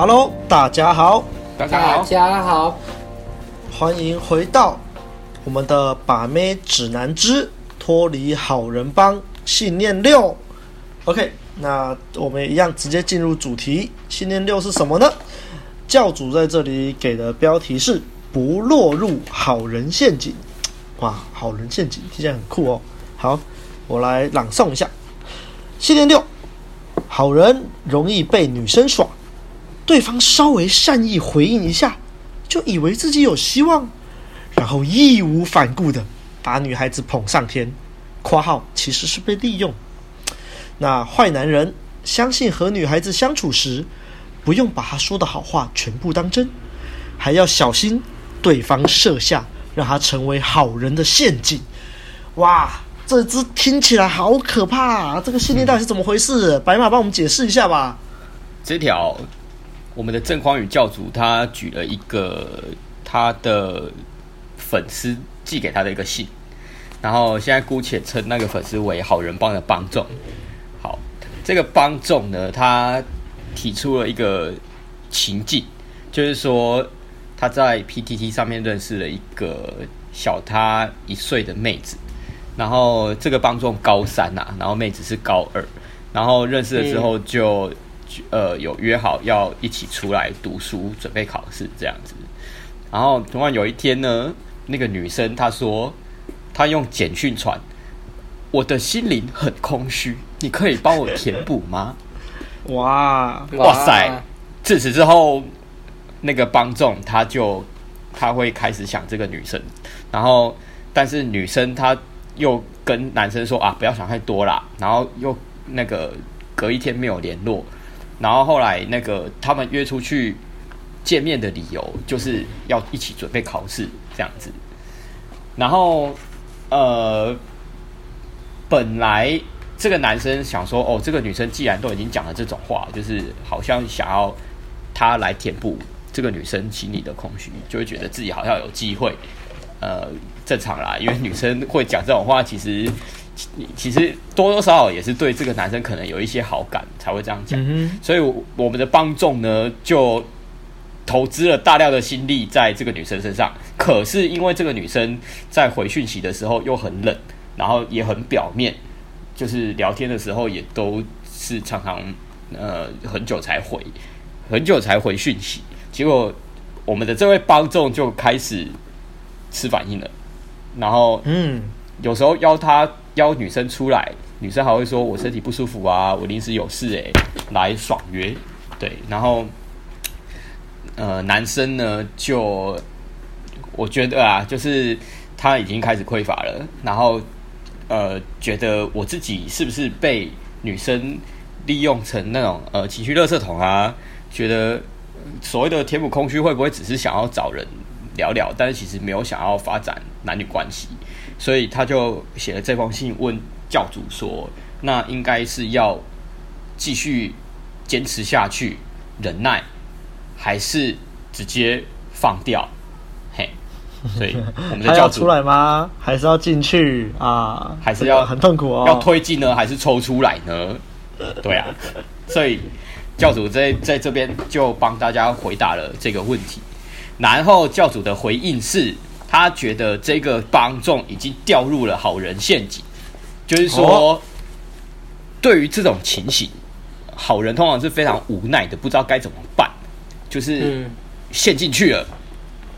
Hello，大家好，大家好，大家好，欢迎回到我们的把妹指南之脱离好人帮信念六。OK，那我们一样直接进入主题。信念六是什么呢？教主在这里给的标题是“不落入好人陷阱”。哇，好人陷阱听起来很酷哦。好，我来朗诵一下。信念六：好人容易被女生耍。对方稍微善意回应一下，就以为自己有希望，然后义无反顾的把女孩子捧上天。（括号其实是被利用。）那坏男人相信和女孩子相处时，不用把她说的好话全部当真，还要小心对方设下让他成为好人的陷阱。哇，这只听起来好可怕啊！这个信念到底是怎么回事？白马帮我们解释一下吧。这条。我们的正匡宇教主他举了一个他的粉丝寄给他的一个信，然后现在姑且称那个粉丝为好人帮的帮众。好，这个帮众呢，他提出了一个情境，就是说他在 PTT 上面认识了一个小他一岁的妹子，然后这个帮众高三呐、啊，然后妹子是高二，然后认识了之后就。呃，有约好要一起出来读书，准备考试这样子。然后突然有一天呢，那个女生她说，她用简讯传，我的心灵很空虚，你可以帮我填补吗？哇哇塞！自此之后，那个帮众他就他会开始想这个女生，然后但是女生她又跟男生说啊，不要想太多啦，然后又那个隔一天没有联络。然后后来那个他们约出去见面的理由就是要一起准备考试这样子。然后呃，本来这个男生想说，哦，这个女生既然都已经讲了这种话，就是好像想要他来填补这个女生心里的空虚，就会觉得自己好像有机会。呃，正常啦，因为女生会讲这种话，其实。其实多多少少也是对这个男生可能有一些好感，才会这样讲。嗯、所以，我们的帮众呢，就投资了大量的心力在这个女生身上。可是，因为这个女生在回讯息的时候又很冷，然后也很表面，就是聊天的时候也都是常常呃很久才回，很久才回讯息。结果，我们的这位帮众就开始吃反应了，然后嗯，有时候邀他。邀女生出来，女生还会说：“我身体不舒服啊，我临时有事哎，来爽约。”对，然后呃，男生呢，就我觉得啊，就是他已经开始匮乏了，然后呃，觉得我自己是不是被女生利用成那种呃情绪垃圾桶啊？觉得所谓的填补空虚，会不会只是想要找人聊聊，但是其实没有想要发展男女关系？所以他就写了这封信问教主说：“那应该是要继续坚持下去忍耐，还是直接放掉？”嘿，所以我们的 教主出来吗？还是要进去啊？还是要很痛苦哦？要推进呢，还是抽出来呢？对啊，所以教主在在这边就帮大家回答了这个问题。然后教主的回应是。他觉得这个帮众已经掉入了好人陷阱，就是说，对于这种情形，好人通常是非常无奈的，不知道该怎么办，就是陷进去了，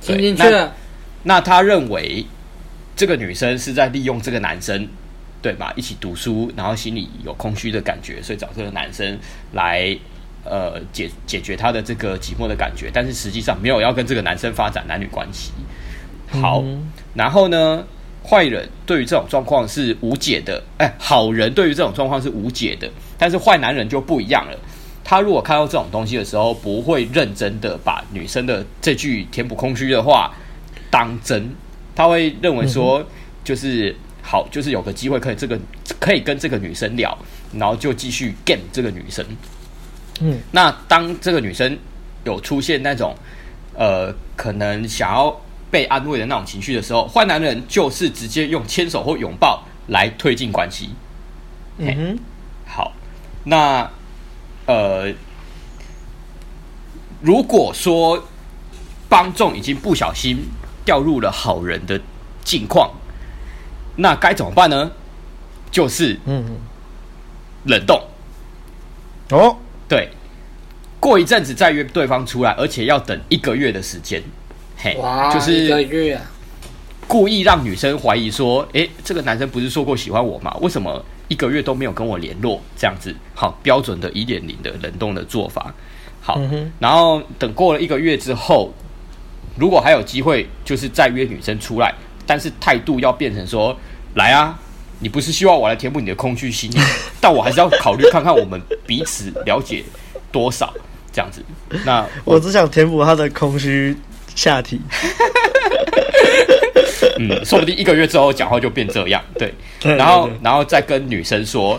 陷进去了。那他认为这个女生是在利用这个男生，对吧？一起读书，然后心里有空虚的感觉，所以找这个男生来呃解解决他的这个寂寞的感觉，但是实际上没有要跟这个男生发展男女关系。好，然后呢，坏人对于这种状况是无解的，哎，好人对于这种状况是无解的，但是坏男人就不一样了。他如果看到这种东西的时候，不会认真的把女生的这句填补空虚的话当真，他会认为说，就是好，就是有个机会可以这个可以跟这个女生聊，然后就继续 game 这个女生。嗯，那当这个女生有出现那种呃，可能想要。被安慰的那种情绪的时候，坏男人就是直接用牵手或拥抱来推进关系。嗯哼，好，那呃，如果说帮众已经不小心掉入了好人的境况，那该怎么办呢？就是嗯，冷冻。哦，对，过一阵子再约对方出来，而且要等一个月的时间。嘿，哇，就是一个月啊！故意让女生怀疑说：“诶，这个男生不是说过喜欢我吗？为什么一个月都没有跟我联络？”这样子，好标准的一点零的冷冻的做法。好，嗯、然后等过了一个月之后，如果还有机会，就是再约女生出来，但是态度要变成说：“来啊！”你不是希望我来填补你的空虚心，但我还是要考虑看看我们彼此了解多少这样子。那我，我只想填补他的空虚下体。嗯，说不定一个月之后讲话就变这样。对，然后然后再跟女生说，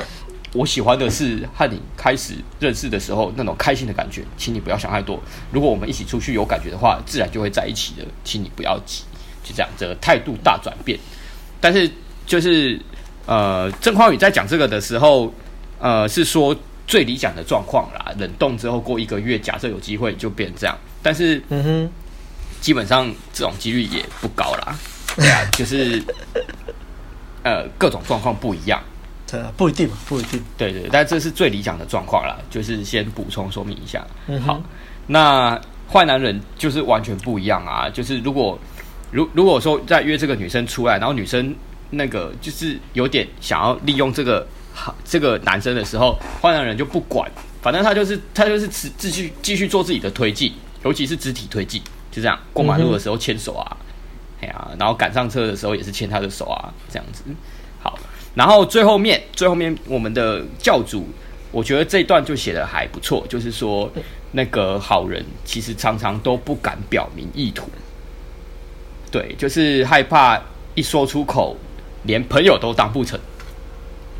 我喜欢的是和你开始认识的时候那种开心的感觉，请你不要想太多。如果我们一起出去有感觉的话，自然就会在一起的，请你不要急。就这样，这个态度大转变。但是就是。呃，郑匡宇在讲这个的时候，呃，是说最理想的状况啦。冷冻之后过一个月，假设有机会就变这样，但是，嗯哼，基本上这种几率也不高啦。对啊，就是，呃，各种状况不一样，对啊，不一定嘛，不一定。对，对对，但这是最理想的状况啦。就是先补充说明一下。嗯，好，那坏男人就是完全不一样啊。就是如果如如果说在约这个女生出来，然后女生。那个就是有点想要利用这个好这个男生的时候，坏男人就不管，反正他就是他就是持继续继续做自己的推进，尤其是肢体推进，就这样过马路的时候牵手啊，哎呀、然后赶上车的时候也是牵他的手啊，这样子。好，然后最后面最后面我们的教主，我觉得这一段就写的还不错，就是说那个好人其实常常都不敢表明意图，对，就是害怕一说出口。连朋友都当不成，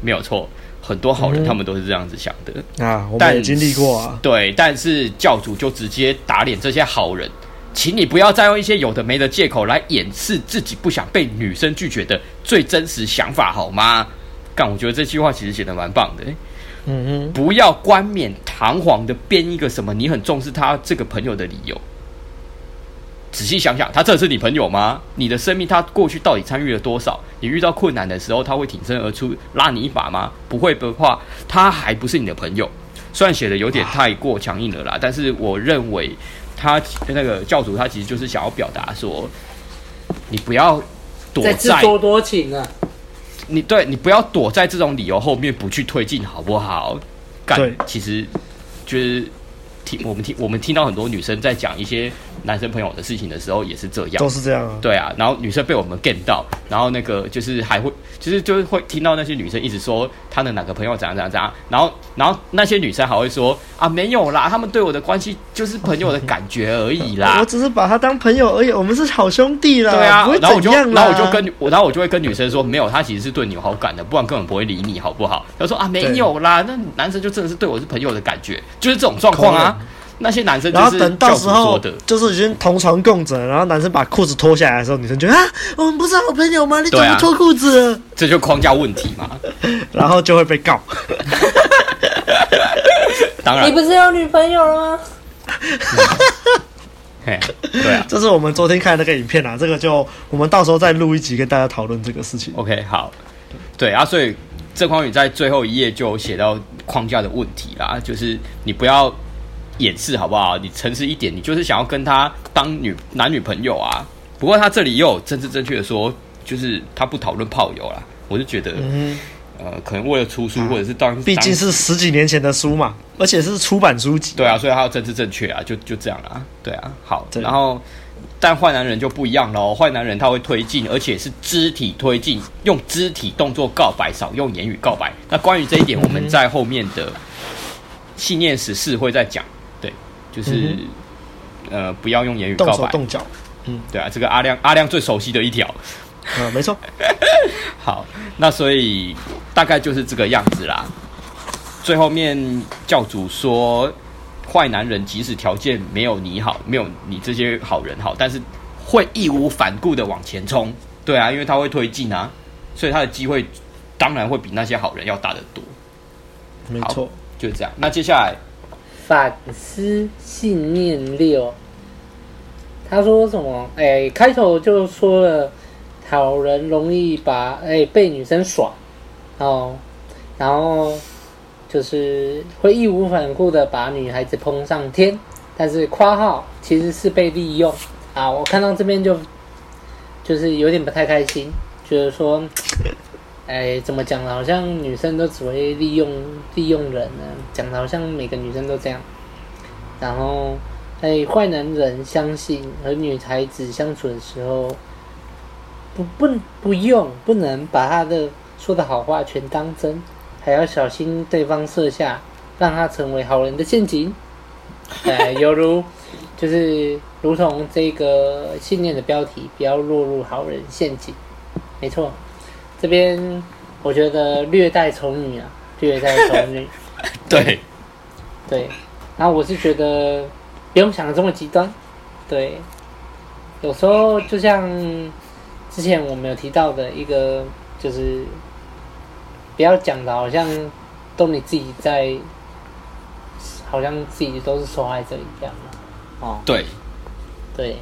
没有错。很多好人他们都是这样子想的、嗯、啊，我们也经历过啊。对，但是教主就直接打脸这些好人，请你不要再用一些有的没的借口来掩饰自己不想被女生拒绝的最真实想法，好吗？干，我觉得这句话其实写的蛮棒的。嗯哼，不要冠冕堂皇的编一个什么你很重视他这个朋友的理由。仔细想想，他真的是你朋友吗？你的生命，他过去到底参与了多少？你遇到困难的时候，他会挺身而出拉你一把吗？不会的话，他还不是你的朋友。虽然写的有点太过强硬了啦，但是我认为他那个教主他其实就是想要表达说，你不要躲在自作多情啊！你对你不要躲在这种理由后面不去推进，好不好？干，对其实就是听我们听我们听到很多女生在讲一些。男生朋友的事情的时候也是这样，都是这样啊。对啊，然后女生被我们 get 到，然后那个就是还会，其实就是会听到那些女生一直说她的哪个朋友怎样怎样怎样，然后然后那些女生还会说啊没有啦，他们对我的关系就是朋友的感觉而已啦，我只是把他当朋友而已，我们是好兄弟啦。对啊，然后我就然后我就跟我然后我就会跟女生说没有，他其实是对你有好感的，不然根本不会理你好不好？她说啊没有啦，那男生就真的是对我是朋友的感觉，就是这种状况啊。那些男生，然后等到时候就是已经同床共枕，然后男生把裤子脱下来的时候，女生觉得啊，我们不是好朋友吗？你怎么脱裤子了？这就框架问题嘛，然后就会被告。当然，你不是有女朋友了吗？嘿，对啊，这是我们昨天看的那个影片啊，这个就我们到时候再录一集跟大家讨论这个事情。OK，好，对啊，所以郑匡宇在最后一页就写到框架的问题啦，就是你不要。掩饰好不好？你诚实一点，你就是想要跟他当女男女朋友啊。不过他这里又有政治正确的说，就是他不讨论炮友啦。我就觉得，嗯、呃，可能为了出书，或者是当，毕竟是十几年前的书嘛，而且是出版书籍。对啊，所以他要政治正确啊，就就这样啦。对啊，好。然后，但坏男人就不一样喽。坏男人他会推进，而且是肢体推进，用肢体动作告白，少用言语告白。那关于这一点，我们在后面的信念十四会再讲。就是，嗯、呃，不要用言语告白，动手动脚。嗯，对啊，这个阿亮阿亮最熟悉的一条。嗯，没错。好，那所以大概就是这个样子啦。最后面教主说，坏男人即使条件没有你好，没有你这些好人好，但是会义无反顾的往前冲。对啊，因为他会推进啊，所以他的机会当然会比那些好人要大得多。没错，就是这样。那接下来。反思信念六，他说什么？哎、开头就说了，好人容易把哎、被女生耍，哦，然后就是会义无反顾的把女孩子捧上天，但是括号其实是被利用啊！我看到这边就就是有点不太开心，觉得说。哎，怎么讲呢？好像女生都只会利用利用人呢，讲的好像每个女生都这样。然后，哎，坏男人相信和女孩子相处的时候，不不不用不能把他的说的好话全当真，还要小心对方设下让他成为好人的陷阱。哎，犹如就是如同这个信念的标题，不要落入好人陷阱。没错。这边我觉得略带丑女啊，略带丑女。对，对。然后我是觉得不用想的这么极端。对，有时候就像之前我们有提到的一个，就是不要讲的好像都你自己在，好像自己都是受害者一样哦，对，对。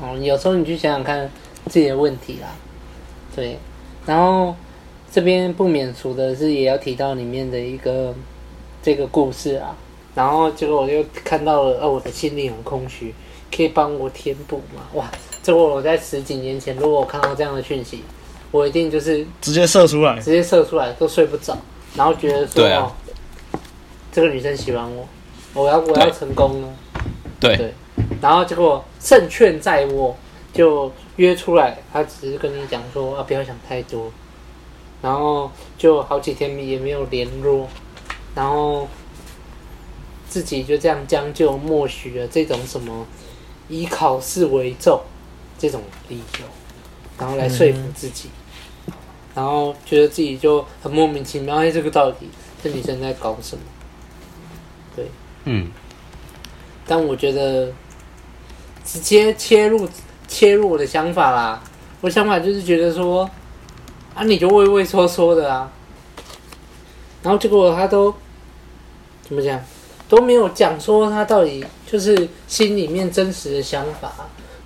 哦，有时候你去想想看自己的问题啦。对。然后这边不免俗的是，也要提到里面的一个这个故事啊。然后结果我就看到了，哦，我的心里很空虚，可以帮我填补吗？哇！这个我在十几年前，如果我看到这样的讯息，我一定就是直接射出来，直接射出来都睡不着，然后觉得说，对啊、哦，这个女生喜欢我，我要我要成功了。对对，然后结果胜券在握，就。约出来，他只是跟你讲说啊，不要想太多，然后就好几天也没有联络，然后自己就这样将就默许了这种什么以考试为重这种理由，然后来说服自己，嗯、然后觉得自己就很莫名其妙，哎，这个到底这女生在搞什么？对，嗯，但我觉得直接切入。切入我的想法啦，我想法就是觉得说，啊，你就畏畏缩缩的啊，然后结果他都怎么讲，都没有讲说他到底就是心里面真实的想法。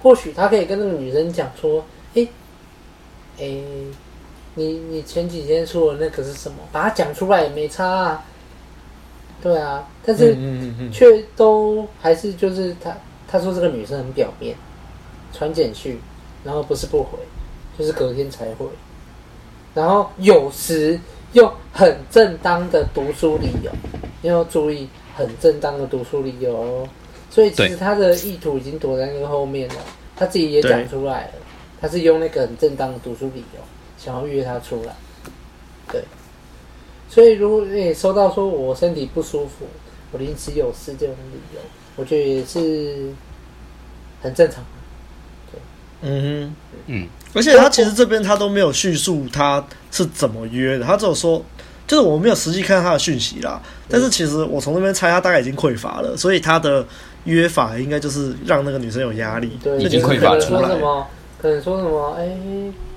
或许他可以跟那个女生讲说，诶，诶，你你前几天说的那个是什么？把它讲出来也没差啊，对啊，但是却都还是就是他他说这个女生很表面。传简讯，然后不是不回，就是隔天才回，然后有时用很正当的读书理由，你要注意很正当的读书理由哦。所以其实他的意图已经躲在那个后面了，他自己也讲出来了，他是用那个很正当的读书理由想要约他出来。对，所以如果你收到说我身体不舒服，我临时有事这种理由，我觉得也是很正常。嗯哼，嗯，而且他其实这边他都没有叙述他是怎么约的，他只有说，就是我没有实际看到他的讯息啦。但是其实我从那边猜，他大概已经匮乏了，所以他的约法应该就是让那个女生有压力，对，已经匮乏出来。可能说什么？哎，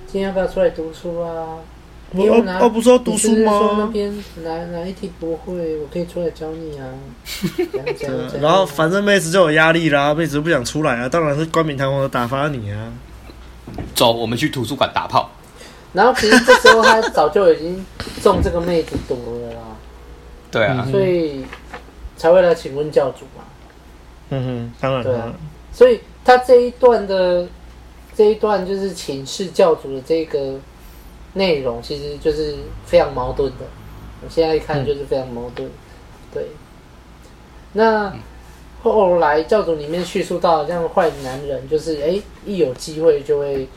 今天要不要出来读书啊？你哦哦，不是要读书吗？说那边哪哪一题不会，我可以出来教你啊。然后反正妹子就有压力啦，妹子不想出来啊，当然是冠冕堂皇的打发你啊。走，我们去图书馆打炮。然后其实这时候他早就已经中这个妹子毒了啦。对啊，所以才会来请问教主嘛。嗯哼，当然。对啊，所以他这一段的这一段就是请示教主的这个。内容其实就是非常矛盾的，我现在一看就是非常矛盾。嗯、对，那后来教主里面叙述到，这样坏男人就是哎，一有机会就会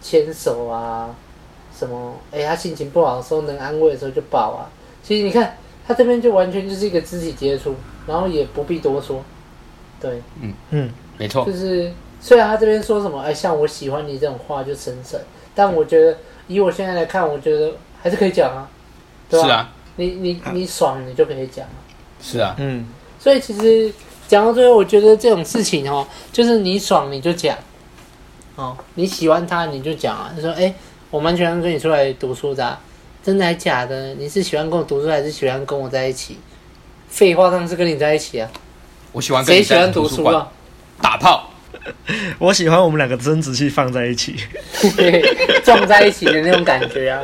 牵手啊，什么哎，他心情不好的时候能安慰的时候就抱啊。其实你看他这边就完全就是一个肢体接触，然后也不必多说。对，嗯嗯，没错。就是虽然他这边说什么哎，像我喜欢你这种话就神圣，但我觉得。以我现在来看，我觉得还是可以讲啊，对吧？是啊，你你你爽，你就可以讲啊。是啊，嗯。所以其实讲到最后，我觉得这种事情哦，就是你爽你就讲，哦，你喜欢他你就讲啊，你说哎，我蛮喜欢跟你出来读书的啊，真的还假的？你是喜欢跟我读书，还是喜欢跟我在一起？废话，当然是跟你在一起啊。我喜欢跟你在图书啊打炮。我喜欢我们两个生殖器放在一起，撞在一起的那种感觉啊。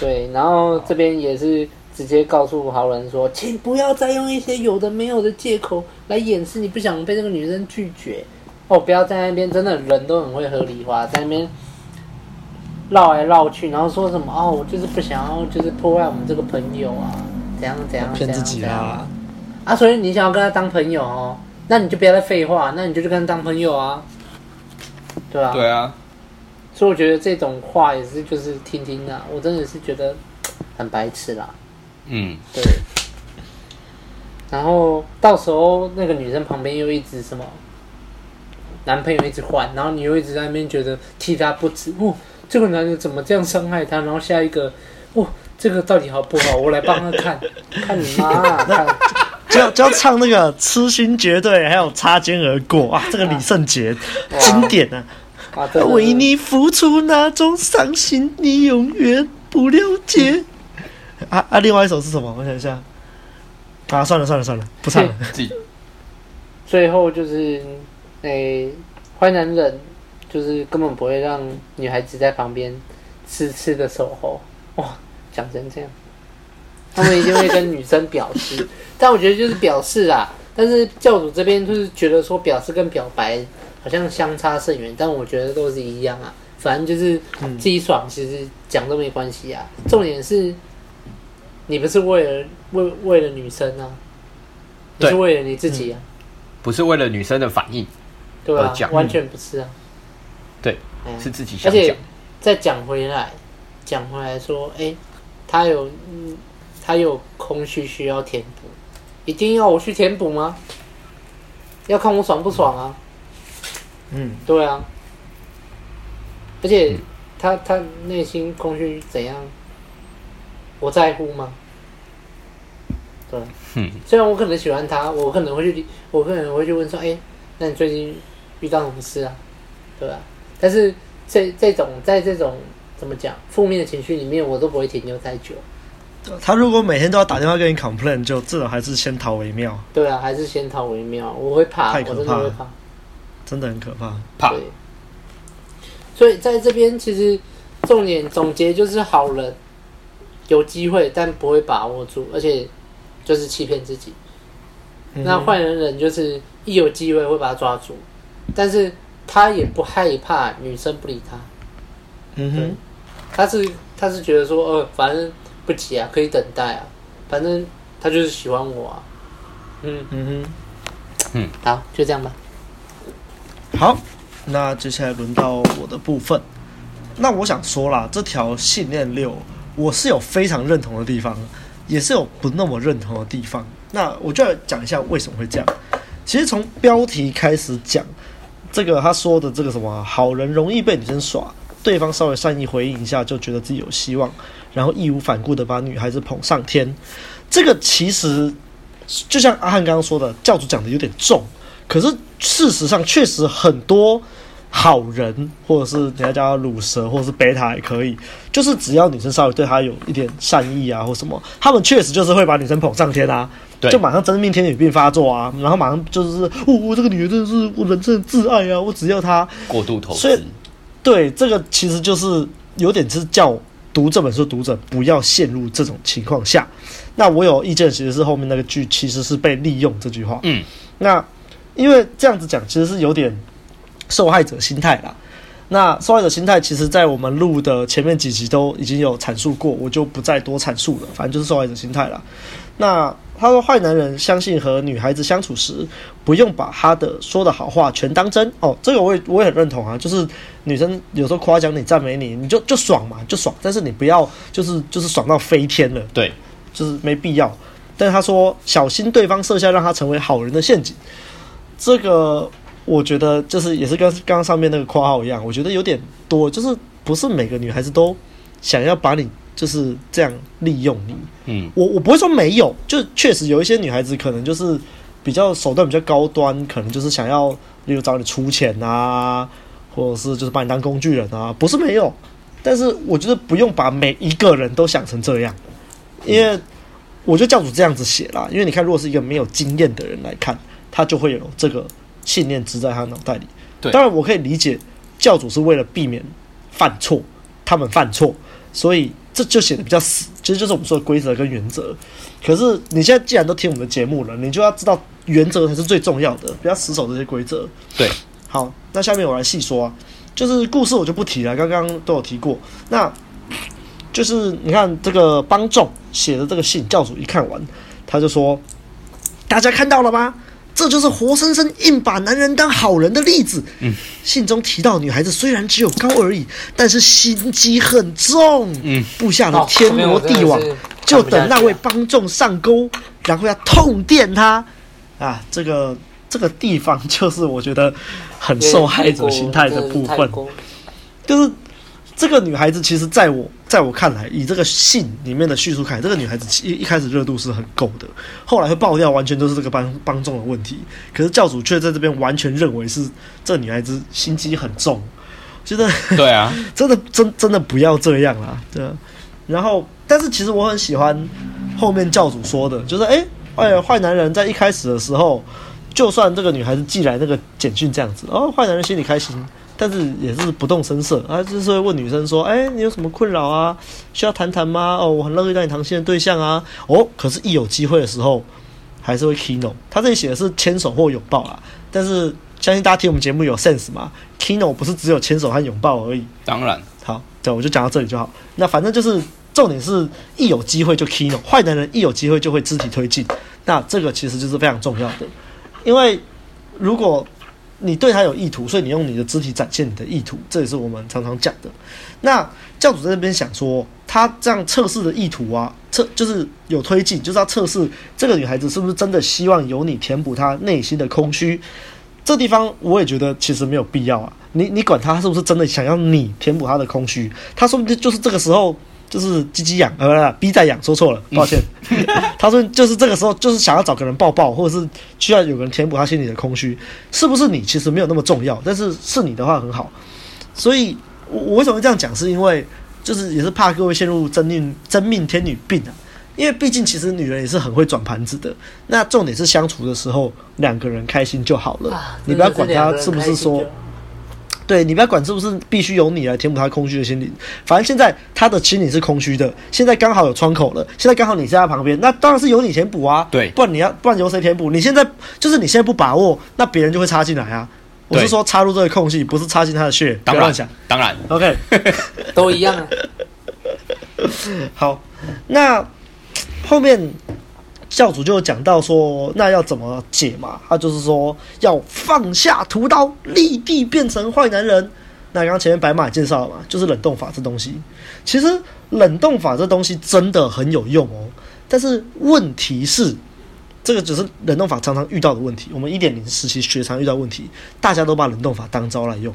对，然后这边也是直接告诉好人说，请不要再用一些有的没有的借口来掩饰你不想被这个女生拒绝。哦，不要在那边，真的人都很会合理化，在那边绕来绕去，然后说什么哦，我就是不想要，就是破坏我们这个朋友啊，怎样怎样怎样，骗自己啊。啊，所以你想要跟他当朋友哦，那你就不要再废话，那你就去跟他当朋友啊，对啊，对啊。所以我觉得这种话也是就是听听啊，我真的是觉得很白痴啦。嗯，对。然后到时候那个女生旁边又一直什么，男朋友一直换，然后你又一直在那边觉得替他不值哦，这个男人怎么这样伤害他？然后下一个，哦，这个到底好不好？我来帮他看，看你妈啊！看就要就要唱那个痴心绝对，还有擦肩而过啊！这个李圣杰经典啊！啊、为你付出那种伤心，你永远不了解。啊啊！另外一首是什么？我想一下。啊，算了算了算了，不唱了。最后就是，诶、欸，坏男人就是根本不会让女孩子在旁边痴痴的守候。哇，讲成这样，他们一定会跟女生表示。但我觉得就是表示啊，但是教主这边就是觉得说表示跟表白。好像相差甚远，但我觉得都是一样啊。反正就是自己爽，其实讲都没关系啊。重点是，你不是为了为为了女生啊，你是为了你自己啊，嗯，不是为了女生的反应，对啊，完全不是啊。对，嗯，是自己想讲。而且再讲回来，讲回来说，哎，欸，他有嗯，他有空虚需要填补，一定要我去填补吗？要看我爽不爽啊。嗯，对啊，而且他他内心空虚怎样？我在乎吗？对，嗯，虽然我可能喜欢他，我可能会去，我可能会去问说，哎，那你最近遇到什么事啊？对吧？但是这这种在这种怎么讲负面的情绪里面，我都不会停留太久。他如果每天都要打电话跟你 complain，就至少还是先逃为妙。对啊，还是先逃为妙。我会怕，太可怕了，我真的会怕。真的很可怕，怕。对，所以在这边其实重点总结就是：好人有机会，但不会把握住，而且就是欺骗自己。嗯、那坏人人就是一有机会会把他抓住，但是他也不害怕女生不理他。嗯哼，他是他是觉得说，呃，反正不急啊，可以等待啊，反正他就是喜欢我啊。嗯嗯哼，嗯，好，就这样吧。好，那接下来轮到我的部分。那我想说啦，这条信念六，我是有非常认同的地方，也是有不那么认同的地方。那我就要讲一下为什么会这样。其实从标题开始讲，这个他说的这个什么好人容易被女生耍，对方稍微善意回应一下，就觉得自己有希望，然后义无反顾的把女孩子捧上天。这个其实就像阿汉刚刚说的，教主讲的有点重。可是事实上，确实很多好人，或者是人家叫他鲁蛇，或者是贝塔也可以，就是只要女生稍微对他有一点善意啊，或什么，他们确实就是会把女生捧上天啊，对，就马上真命天女病发作啊，然后马上就是，我哦，这个女人真的是我人生的挚爱啊，我只要她过度投资。所以，对这个其实就是有点是叫读这本书读者不要陷入这种情况下。那我有意见，其实是后面那个句其实是被利用这句话，嗯，那。因为这样子讲，其实是有点受害者心态啦。那受害者心态，其实在我们录的前面几集都已经有阐述过，我就不再多阐述了。反正就是受害者心态啦。那他说，坏男人相信和女孩子相处时，不用把他的说的好话全当真哦。这个我也我也很认同啊。就是女生有时候夸奖你、赞美你，你就就爽嘛，就爽。但是你不要就是就是爽到飞天了，对，就是没必要。但是他说，小心对方设下让他成为好人的陷阱。这个我觉得就是也是跟刚刚上面那个括号一样，我觉得有点多，就是不是每个女孩子都想要把你就是这样利用你。嗯，我我不会说没有，就确实有一些女孩子可能就是比较手段比较高端，可能就是想要例如找你出钱啊，或者是就是把你当工具人啊，不是没有，但是我觉得不用把每一个人都想成这样，因为我觉得教主这样子写啦，因为你看，如果是一个没有经验的人来看，他就会有这个信念植在他脑袋里。对，当然我可以理解教主是为了避免犯错，他们犯错，所以这就写的比较死，其实就是我们说的规则跟原则。可是你现在既然都听我们的节目了，你就要知道原则才是最重要的，不要死守这些规则。对，好，那下面我来细说啊，就是故事我就不提了，刚刚都有提过。那就是你看这个帮众写的这个信，教主一看完，他就说：“大家看到了吗？这就是活生生硬把男人当好人的例子。”嗯，信中提到女孩子虽然只有高而已，但是心机很重。嗯，布下了天罗地网。就等那位帮众上钩，然后要痛电他啊！这个这个地方就是我觉得很受害者心态的部分，就是这个女孩子，其实在我在我看来，以这个信里面的叙述看，这个女孩子一一开始热度是很够的，后来会爆掉，完全都是这个帮帮众的问题。可是教主却在这边完全认为是这女孩子心机很重，觉得对啊，真的真真的不要这样啦，对啊。然后，但是其实我很喜欢后面教主说的，就是哎哎，坏男人在一开始的时候，就算这个女孩子寄来那个简讯这样子，哦，坏男人心里开心，但是也是不动声色，啊，就是会问女生说，哎，你有什么困扰啊？需要谈谈吗？哦，我很乐意当你谈心的对象啊。哦，可是，一有机会的时候，还是会 kino。他这里写的是牵手或拥抱啦，但是相信大家听我们节目有 sense 嘛？kino 不是只有牵手和拥抱而已。当然，好，对，我就讲到这里就好。那反正就是。重点是一有机会就 kino，坏男人一有机会就会肢体推进，那这个其实就是非常重要的，因为如果你对他有意图，所以你用你的肢体展现你的意图，这也是我们常常讲的。那教主在那边想说，他这样测试的意图啊，测就是有推进，就是要测试这个女孩子是不是真的希望由你填补她内心的空虚。这地方我也觉得其实没有必要啊，你你管他是不是真的想要你填补他的空虚，他说不定就是这个时候。就是鸡鸡痒，呃，逼在痒，说错了，抱歉。他说就是这个时候，就是想要找个人抱抱，或者是需要有个人填补他心里的空虚，是不是你其实没有那么重要，但是是你的话很好。所以，我我为什么会这样讲，是因为就是也是怕各位陷入真命真命天女病啊。因为毕竟其实女人也是很会转盘子的。那重点是相处的时候两个人开心就好了，你不要管他是不是说。对，你不要管是不是必须由你来填补他空虚的心灵，反正现在他的心理是空虚的，现在刚好有窗口了，现在刚好你在他旁边，那当然是由你填补啊。对，不然你要不然由谁填补？你现在就是你现在不把握，那别人就会插进来啊。我是说插入这个空隙，不是插进他的血。当然，当然，OK，都一样啊。好，那后面。教主就讲到说，那要怎么解嘛？他就是说要放下屠刀，立地变成坏男人。那刚刚前面白马也介绍了嘛，就是冷冻法这东西。其实冷冻法这东西真的很有用哦。但是问题是，这个只是冷冻法常常遇到的问题。我们一点零时期学常遇到问题，大家都把冷冻法当招来用。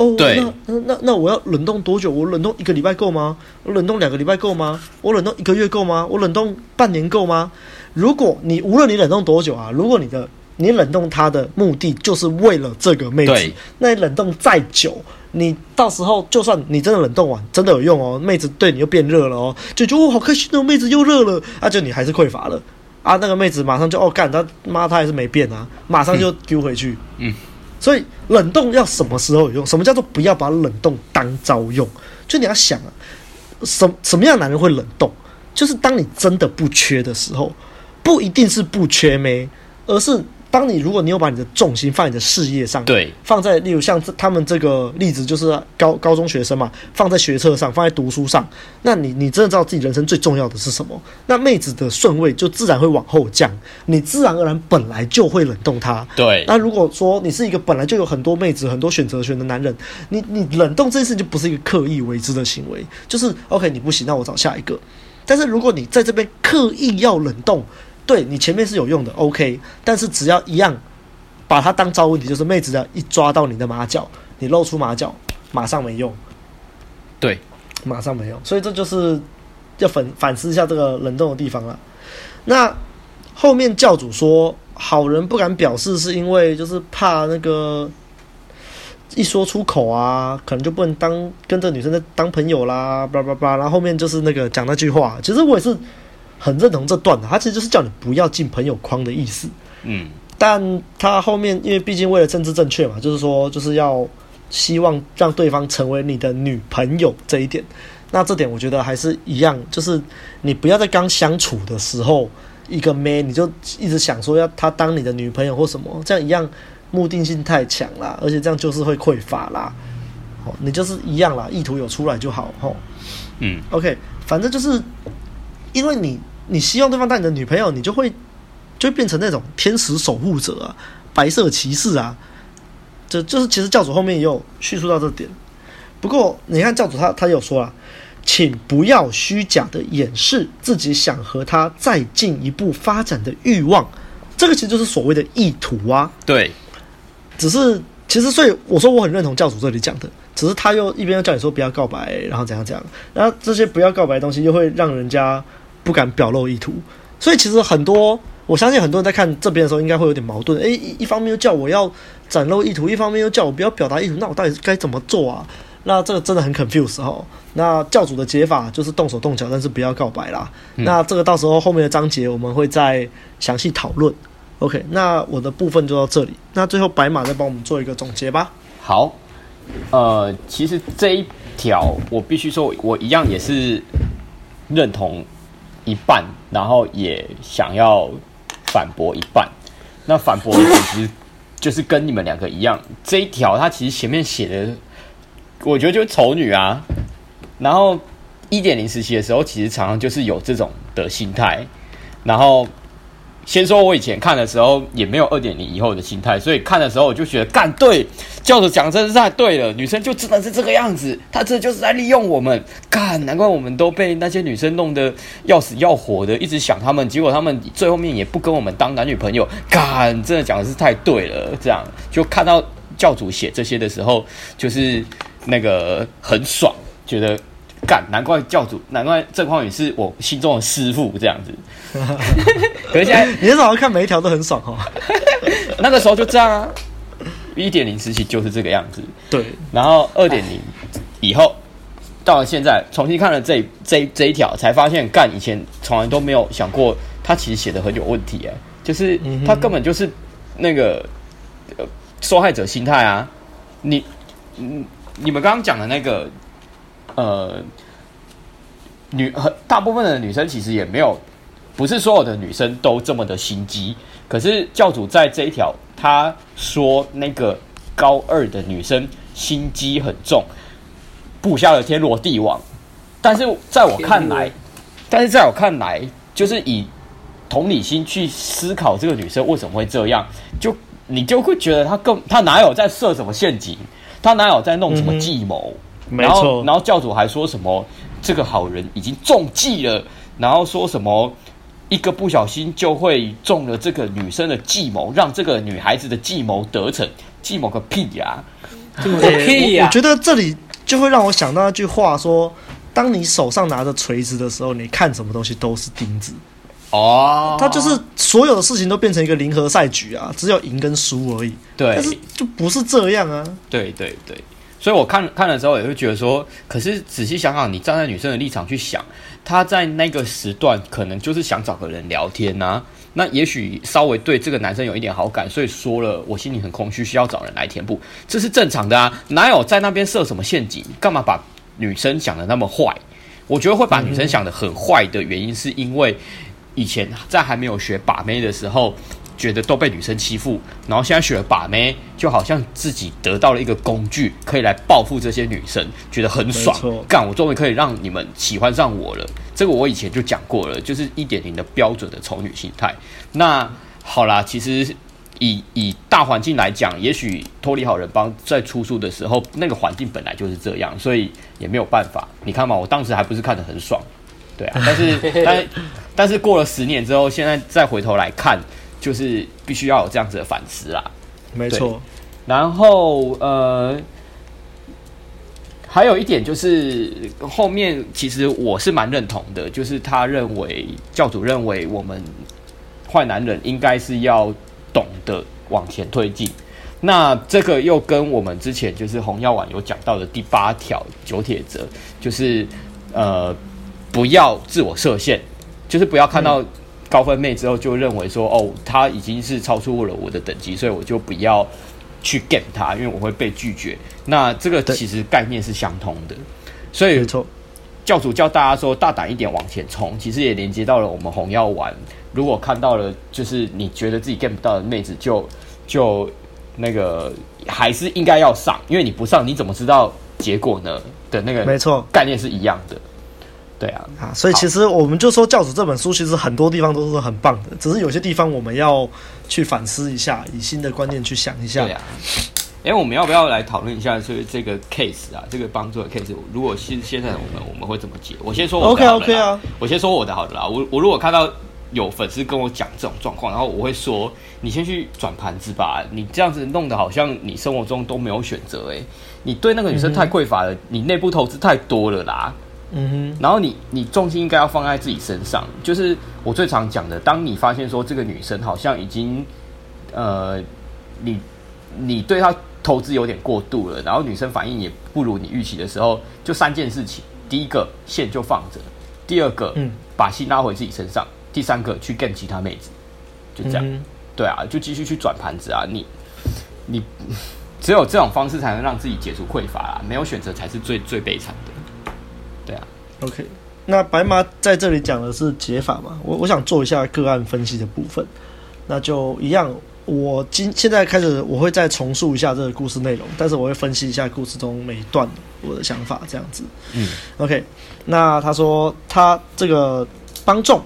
哦，对，那那那我要冷冻多久？我冷冻一个礼拜够吗？我冷冻两个礼拜够吗？我冷冻一个月够吗？我冷冻半年够吗？如果你无论你冷冻多久啊，如果你的你冷冻它的目的就是为了这个妹子，那你冷冻再久，你到时候就算你真的冷冻完真的有用哦，妹子对你又变热了哦，就觉得哦好开心哦，妹子又热了，啊就你还是匮乏了啊，那个妹子马上就哦干她妈她还是没变啊，马上就丢回去，嗯。嗯所以冷冻要什么时候有用？什么叫做不要把冷冻当招用？就你要想啊，什什么样男人会冷冻？就是当你真的不缺的时候，不一定是不缺没，而是。当你如果你有把你的重心放在你的事业上，对，放在例如像这他们这个例子就是高高中学生嘛，放在学测上，放在读书上，那你你真的知道自己人生最重要的是什么？那妹子的顺位就自然会往后降，你自然而然本来就会冷冻她。对，那如果说你是一个本来就有很多妹子、很多选择权的男人，你你冷冻这件事就不是一个刻意为之的行为，就是 OK 你不行，那我找下一个。但是如果你在这边刻意要冷冻，对你前面是有用的，OK，但是只要一样把它当招问题，就是妹子要一抓到你的马脚，你露出马脚，马上没用。对，马上没用，所以这就是要反反思一下这个冷冻的地方了。那后面教主说，好人不敢表示，是因为就是怕那个一说出口啊，可能就不能当跟这女生在当朋友啦，叭叭叭。然后后面就是那个讲那句话，其实我也是。很认同这段的，他其实就是叫你不要进朋友框的意思。嗯，但他后面因为毕竟为了政治正确嘛，就是说就是要希望让对方成为你的女朋友这一点。那这点我觉得还是一样，就是你不要在刚相处的时候，一个妹你就一直想说要她当你的女朋友或什么，这样一样目的性太强啦，而且这样就是会匮乏啦。哦，你就是一样啦，意图有出来就好。吼，嗯，OK，反正就是因为你。你希望对方当你的女朋友，你就会就变成那种天使守护者啊，白色骑士啊，这就，就是其实教主后面也有叙述到这点。不过你看教主他他有说啊，请不要虚假的掩饰自己想和他再进一步发展的欲望，这个其实就是所谓的意图啊。对，只是其实所以我说我很认同教主这里讲的，只是他又一边又叫你说不要告白，然后怎样怎样，然后这些不要告白的东西又会让人家。不敢表露意图，所以其实很多，我相信很多人在看这边的时候，应该会有点矛盾。诶，一一方面又叫我要展露意图，一方面又叫我不要表达意图，那我到底该怎么做啊？那这个真的很 confuse 哈。那教主的解法就是动手动脚，但是不要告白啦。嗯、那这个到时候后面的章节我们会再详细讨论。OK，那我的部分就到这里。那最后白马再帮我们做一个总结吧。好，呃，其实这一条我必须说，我一样也是认同。一半，然后也想要反驳一半。那反驳的其实就是跟你们两个一样，这一条它其实前面写的，我觉得就是丑女啊。然后一点零时期的时候，其实常常就是有这种的心态，然后。先说，我以前看的时候也没有二点零以后的心态，所以看的时候我就觉得，干对，教主讲真是太对了，女生就真的是这个样子，她这就是在利用我们，干，难怪我们都被那些女生弄得要死要活的，一直想他们，结果他们最后面也不跟我们当男女朋友，干，真的讲的是太对了，这样就看到教主写这些的时候，就是那个很爽，觉得。干，难怪教主，难怪郑匡宇是我心中的师傅这样子。可是现在你那时候看每一条都很爽哦。那个时候就这样啊，一点零时期就是这个样子。对，然后二点零以后到了现在，重新看了这这这一条，才发现干以前从来都没有想过，他其实写的很有问题哎，就是他根本就是那个受害者心态啊。你嗯，你们刚刚讲的那个。呃，女和大部分的女生其实也没有，不是所有的女生都这么的心机。可是教主在这一条，他说那个高二的女生心机很重，布下了天罗地网。但是在我看来，但是在我看来，就是以同理心去思考这个女生为什么会这样，就你就会觉得她更她哪有在设什么陷阱，她哪有在弄什么计谋。没错。然后教主还说什么这个好人已经中计了，然后说什么一个不小心就会中了这个女生的计谋，让这个女孩子的计谋得逞，计谋个屁呀！计谋个屁呀！我觉得这里就会让我想到那句话说：当你手上拿着锤子的时候，你看什么东西都是钉子。哦，他就是所有的事情都变成一个零和赛局啊，只有赢跟输而已。对，但是就不是这样啊。对对对。所以我看看的时候也会觉得说，可是仔细想想，你站在女生的立场去想，她在那个时段可能就是想找个人聊天呐、那也许稍微对这个男生有一点好感，所以说了我心里很空虚，需要找人来填补，这是正常的啊，哪有在那边设什么陷阱？干嘛把女生想得那么坏？我觉得会把女生想得很坏的原因，是因为以前在还没有学把妹的时候。觉得都被女生欺负，然后现在学了把妹，就好像自己得到了一个工具，可以来报复这些女生，觉得很爽。干，我终于可以让你们喜欢上我了。这个我以前就讲过了，就是一点零的标准的丑女心态。那好啦，其实以以大环境来讲，也许脱离好人帮在出书的时候，那个环境本来就是这样，所以也没有办法。你看嘛，我当时还不是看得很爽，对啊。但是 但但是过了十年之后，现在再回头来看。就是必须要有这样子的反思啦，没错。然后呃，还有一点就是后面其实我是蛮认同的，就是他认为教主认为我们坏男人应该是要懂得往前推进。那这个又跟我们之前就是红药丸有讲到的第八条九铁则，就是呃不要自我设限。就是不要看到高分妹之后就认为说哦，她已经是超出了我的等级，所以我就不要去 get 她，因为我会被拒绝。那这个其实概念是相通的，所以教主教大家说大胆一点往前冲，其实也连接到了我们红药丸。如果看到了就是你觉得自己 get 不到的妹子，就就那个还是应该要上，因为你不上你怎么知道结果呢？的那个没错，概念是一样的。对啊，啊，所以其实我们就说教主这本书其实很多地方都是很棒的，只是有些地方我们要去反思一下，以新的观念去想一下。对啊，哎，我们要不要来讨论一下这这个 case 啊？这个帮助的 case，如果现现在我们我们会怎么解？我先说我的好了 OK OK 啊，我先说我的好的啦。我我如果看到有粉丝跟我讲这种状况，然后我会说，你先去转盘子吧，你这样子弄得好像你生活中都没有选择，哎，你对那个女生太匮乏了，嗯、你内部投资太多了啦。嗯哼，然后你你重心应该要放在自己身上，就是我最常讲的，当你发现说这个女生好像已经，呃，你你对她投资有点过度了，然后女生反应也不如你预期的时候，就三件事情：第一个线就放着，第二个嗯。把心拉回自己身上，第三个去跟其他妹子，就这样，嗯、对啊，就继续去转盘子啊，你你只有这种方式才能让自己解除匮乏啊，没有选择才是最最悲惨的。对啊，OK，那白马在这里讲的是解法嘛？我我想做一下个案分析的部分，那就一样。我今现在开始，我会再重述一下这个故事内容，但是我会分析一下故事中每一段我的想法，这样子。嗯，OK，那他说他这个帮众，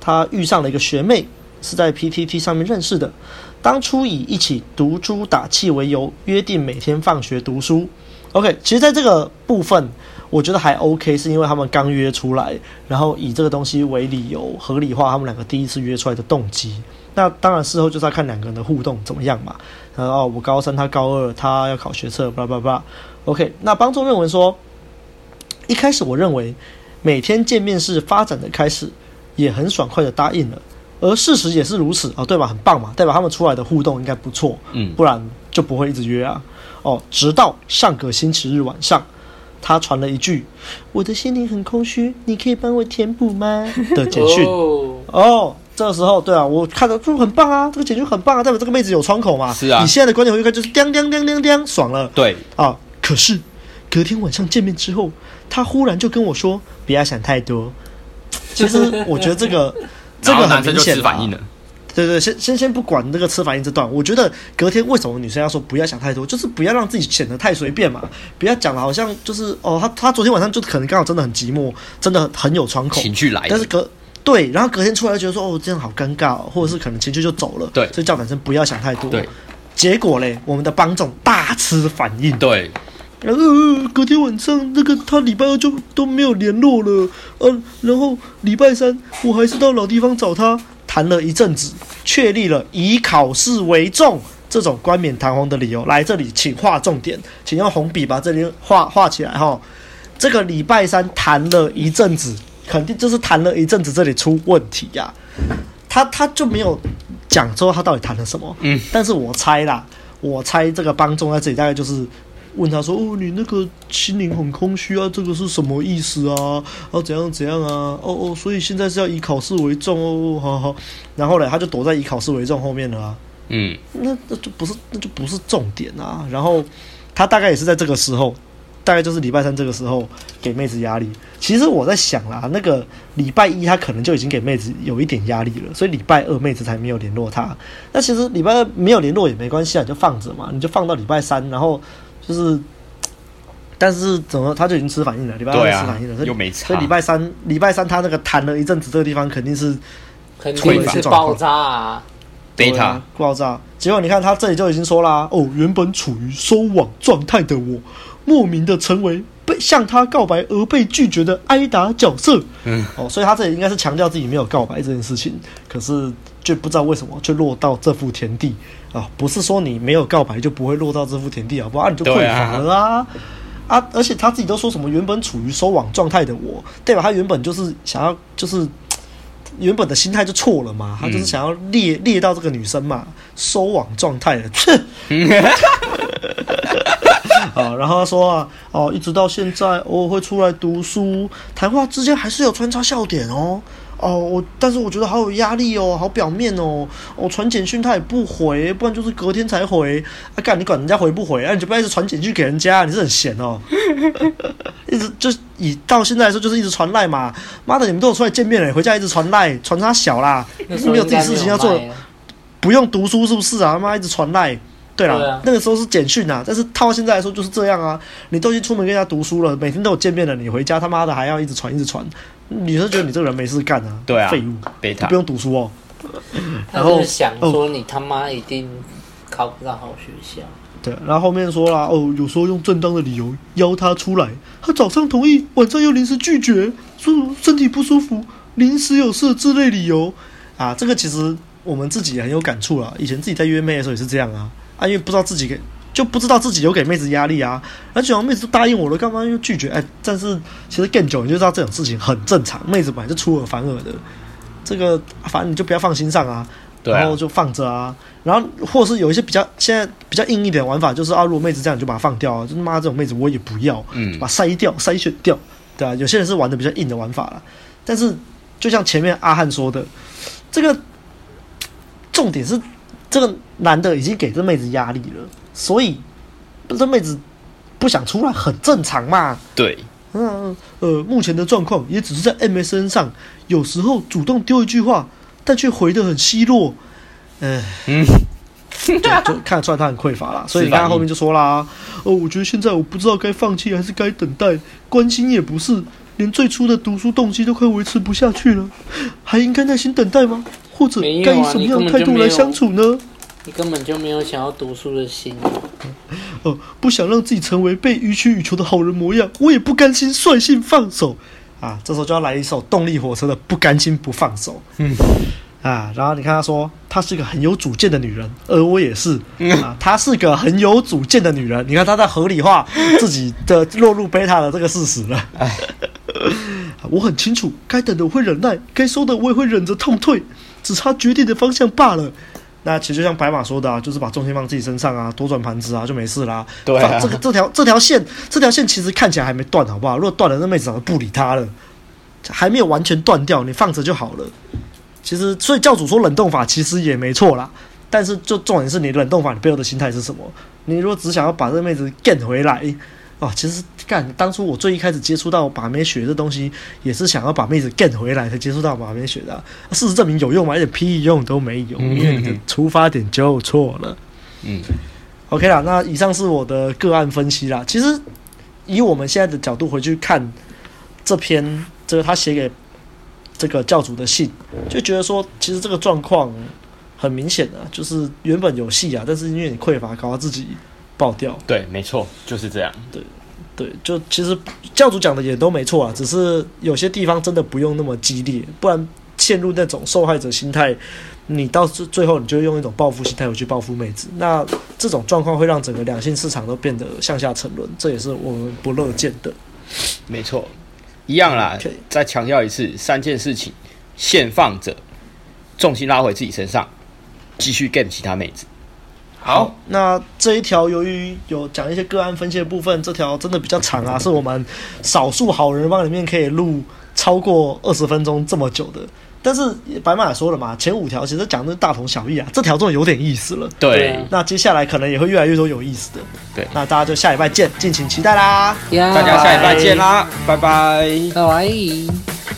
他遇上了一个学妹，是在 PTT 上面认识的，当初以一起读书打气为由，约定每天放学读书。OK，其实在这个部分。我觉得还 OK，是因为他们刚约出来，然后以这个东西为理由合理化他们两个第一次约出来的动机。那当然事后就是要看两个人的互动怎么样嘛。然后我高三，他高二，他要考学测，巴拉巴拉。OK，那帮众认为说，一开始我认为每天见面是发展的开始，也很爽快的答应了。而事实也是如此哦，对吧？很棒嘛，代表他们出来的互动应该不错，嗯，不然就不会一直约啊。哦，直到上个星期日晚上。他传了一句：“我的心灵很空虚，你可以帮我填补吗？”的简讯。哦，哦，这个时候，对啊，我看到就很棒啊，这个简讯很棒啊，代表这个妹子有窗口嘛。是啊。你现在的观点回看就是叮叮叮叮叮，爽了。对啊，可是隔天晚上见面之后，他忽然就跟我说：“不要想太多。”其实我觉得这个这个很明显反应了。对对，先先先不管那个吃反应这段，我觉得隔天为什么女生要说不要想太多，就是不要让自己显得太随便嘛，不要讲的好像就是哦，她她昨天晚上就可能刚好真的很寂寞，真的很有窗口，情绪来，但是隔对，然后隔天出来就觉得说哦这样好尴尬，哦，或者是可能情绪就走了，对，所以叫男生不要想太多，对，结果嘞，我们的帮众大吃反应，对，然后隔天晚上那个他礼拜二就都没有联络了，嗯，然后礼拜三我还是到老地方找他。谈了一阵子，确立了以考试为重这种冠冕堂皇的理由。来这里，请画重点，请用红笔把这里画画起来哈。这个礼拜三谈了一阵子，肯定就是谈了一阵子，这里出问题呀、啊。他他就没有讲说他到底谈了什么。嗯，但是我猜啦，我猜这个帮众在这里大概就是。问他说：“哦，你那个心灵很空虚啊，这个是什么意思啊？啊，怎样怎样啊？哦哦，所以现在是要以考试为重哦，好好。然后呢，他就躲在以考试为重后面了啊。嗯，那那就不是那就不是重点啊。然后他大概也是在这个时候，大概就是礼拜三这个时候给妹子压力。其实我在想啦，那个礼拜一他可能就已经给妹子有一点压力了，所以礼拜二妹子才没有联络他。那其实礼拜二没有联络也没关系啊，你就放着嘛，你就放到礼拜三，然后。就是，但是怎么他就已经吃反应了？礼拜二吃反应了，啊、又没差。所以礼拜三，礼拜三他那个谈了一阵子，这个地方肯定是，肯定是爆炸啊，贝塔爆炸。结果你看他这里就已经说啦，哦，原本处于收网状态的我，莫名的成为被向他告白而被拒绝的挨打角色。嗯，哦，所以他这里应该是强调自己没有告白这件事情，可是就不知道为什么就落到这副田地。啊、哦，不是说你没有告白就不会落到这副田地，好不好？啊，你就匮乏了啊！啊，啊，而且他自己都说什么原本处于收网状态的我，对吧？他原本就是想要，就是原本的心态就错了嘛，他就是想要猎猎到这个女生嘛，收网状态了，哼！啊，然后他说啊，哦，一直到现在偶尔会出来读书，谈话之间还是有穿插笑点哦。哦，我但是我觉得好有压力哦，好表面哦，我传简讯他也不回，不然就是隔天才回。啊，干你管人家回不回啊？你就不要一直传简讯给人家，你是很闲哦。一直就以到现在来说，就是一直传赖嘛。妈的，你们都有出来见面了，回家一直传赖，传他小啦，是没有自己事情要做，不用读书是不是啊？他妈一直传赖。对啦，那个时候是简讯啊，但是套到现在来说就是这样啊。你都已经出门跟人家读书了，每天都有见面了，你回家他妈的还要一直传一直传，女生觉得你这个人没事干啊？对啊，废物，塔不用读书哦。然后想说你他妈一定考不到好学校。对，然后后面说啦，哦，有时候用正当的理由邀他出来，他早上同意，晚上又临时拒绝，说身体不舒服，临时有事之类理由啊。这个其实我们自己也很有感触啊，以前自己在约妹的时候也是这样啊。啊，因为不知道自己给，就不知道自己有给妹子压力啊。而且妹子都答应我了，干嘛又拒绝？哎，但是其实更久，你就知道这种事情很正常。妹子本来就出尔反尔的，这个反正你就不要放心上啊。然后就放着啊。然后或是有一些比较现在比较硬一点的玩法，就是啊，如果妹子这样，你就把它放掉啊。就妈这种妹子我也不要，嗯，把筛掉筛选掉，对啊。有些人是玩的比较硬的玩法了，但是就像前面阿汉说的，这个重点是。这个男的已经给这妹子压力了，所以这妹子不想出来很正常嘛。对，嗯呃，目前的状况也只是在 MSN 上，有时候主动丢一句话，但却回得很奚落。唉、嗯，就就看得出来他很匮乏啦。所以你看后面就说啦，哦，我觉得现在我不知道该放弃还是该等待，关心也不是，连最初的读书动机都快维持不下去了，还应该耐心等待吗？或者该以什么样的态度来相处呢？你根本就没有想要读书的心。哦，不想让自己成为被予取予求的好人模样，我也不甘心率性放手。啊，这时候就要来一首动力火车的《不甘心不放手》。嗯，啊，然后你看他说，她是一个很有主见的女人，而我也是。啊，她是个很有主见的女人。你看她在合理化 自己的落入贝塔的这个事实了。哎，我很清楚，该等的我会忍耐，该收的我也会忍着痛退。只差决定的方向罢了。那其实就像白马说的啊，就是把重心放自己身上啊，多转盘子啊，就没事啦。对啊，这个这条这条线，这条线其实看起来还没断，好不好？如果断了，那妹子早就不理他了。还没有完全断掉，你放着就好了。其实，所以教主说冷冻法其实也没错啦。但是，就重点是你冷冻法，你背后的心态是什么？你如果只想要把这个妹子 get 回来。哦，其实干当初我最一开始接触到把妹学这东西，也是想要把妹子 get 回来才接触到把妹学的，啊。事实证明有用吗？一点屁用都没有，因为你的出发点就错了。嗯，OK 啦，那以上是我的个案分析啦。其实以我们现在的角度回去看这篇，这个他写给这个教主的信，就觉得说，其实这个状况很明显的，就是原本有戏啊，但是因为你匮乏，搞到自己。爆掉，对，没错，就是这样。对，对，就其实教主讲的也都没错啊，只是有些地方真的不用那么激烈，不然陷入那种受害者心态，你到最最后你就用一种报复心态回去报复妹子，那这种状况会让整个两性市场都变得向下沉沦，这也是我们不乐见的。没错，一样啦。Okay. 再强调一次，三件事情：现放着，重心拉回自己身上，继续 game 其他妹子。好，那这一条由于有讲一些个案分析的部分，这条真的比较长啊，是我们少数好人帮里面可以录超过二十分钟这么久的。但是白马也说了嘛，前五条其实讲的大同小异啊，这条真的有点意思了。对，那接下来可能也会越来越多有意思的。对，那大家就下礼拜见，敬请期待啦！大家下礼拜见啦，拜拜，拜拜。